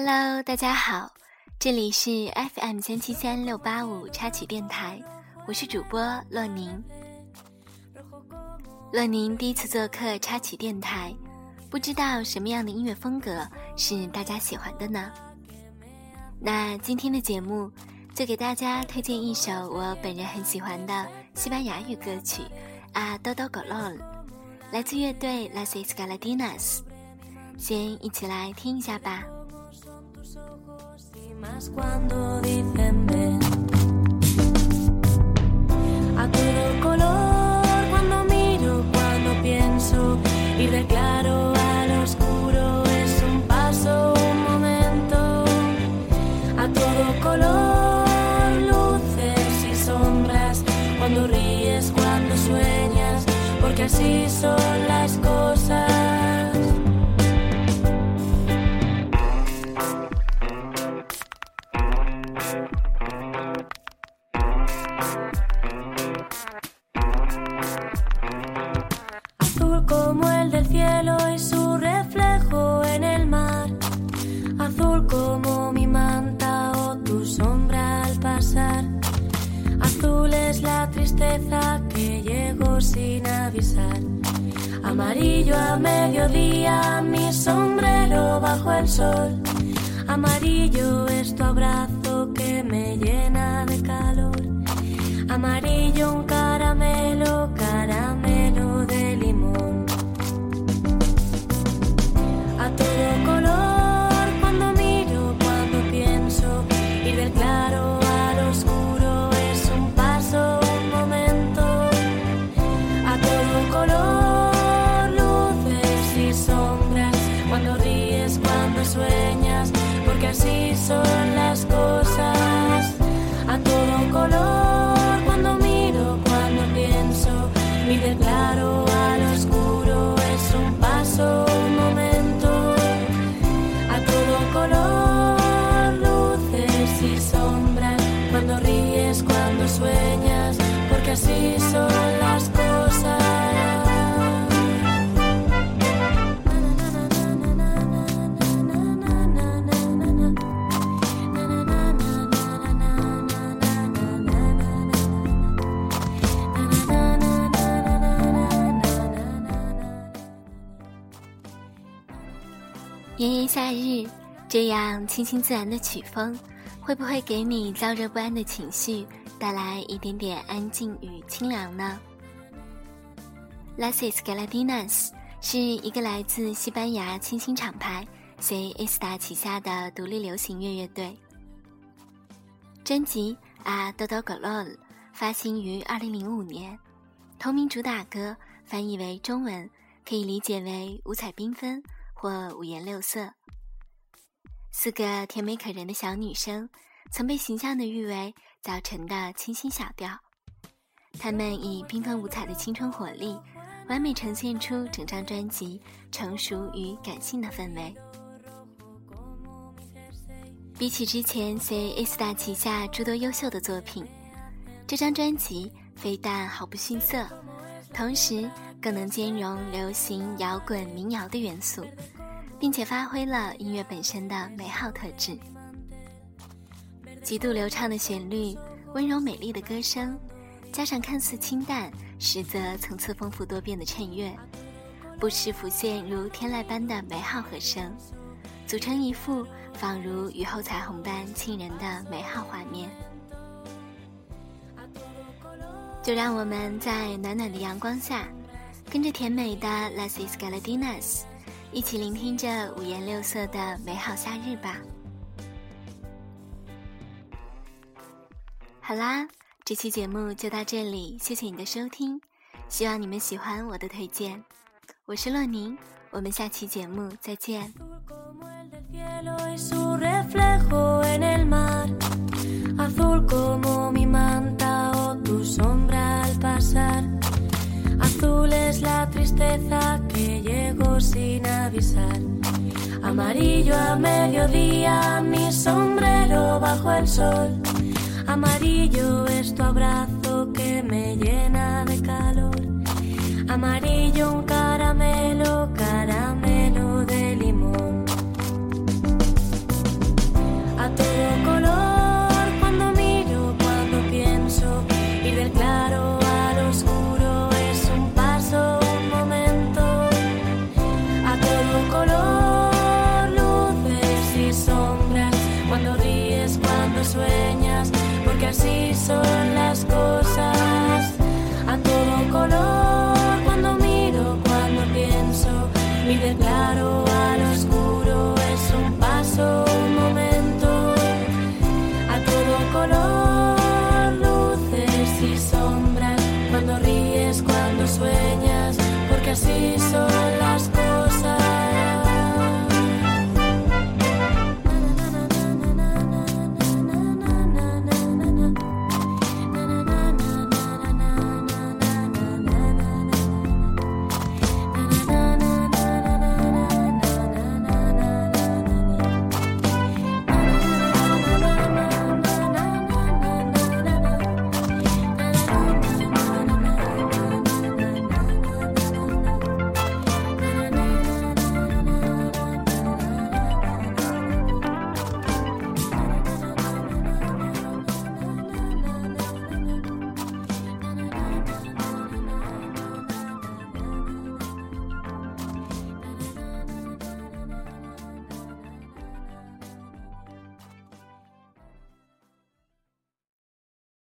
Hello，大家好，这里是 FM 三七三六八五插曲电台，我是主播洛宁。洛宁第一次做客插曲电台，不知道什么样的音乐风格是大家喜欢的呢？那今天的节目就给大家推荐一首我本人很喜欢的西班牙语歌曲《A Todo Color》，来自乐队 Las Escaladinas，先一起来听一下吧。Cuando dicen tristeza que llegó sin avisar. Amarillo a mediodía, mi sombrero bajo el sol. Amarillo es tu abrazo que me llena de calor. Amarillo un caramelo, cuando sueñas, porque así son las cosas. A todo color, 炎炎夏日，这样清新自然的曲风，会不会给你燥热不安的情绪带来一点点安静与清凉呢？Las Escaladinas 是一个来自西班牙清新厂牌 C Esta 旗下的独立流行乐乐队。专辑《A Todo Color》发行于2005年，同名主打歌翻译为中文可以理解为五彩缤纷。或五颜六色。四个甜美可人的小女生，曾被形象的誉为早晨的清新小调。她们以缤纷五彩的青春活力，完美呈现出整张专辑成熟与感性的氛围。比起之前 C A S 大旗下诸多优秀的作品，这张专辑非但毫不逊色，同时。更能兼容流行、摇滚、民谣的元素，并且发挥了音乐本身的美好特质。极度流畅的旋律、温柔美丽的歌声，加上看似清淡实则层次丰富多变的衬乐，不时浮现如天籁般的美好和声，组成一幅仿如雨后彩虹般沁人的美好画面。就让我们在暖暖的阳光下。跟着甜美的 Las Escaladinas，一起聆听着五颜六色的美好夏日吧。好啦，这期节目就到这里，谢谢你的收听，希望你们喜欢我的推荐。我是洛宁，我们下期节目再见。que llegó sin avisar. Amarillo a mediodía, mi sombrero bajo el sol. Amarillo es tu abrazo que me llena de calor. Amarillo un caramelo, caramelo.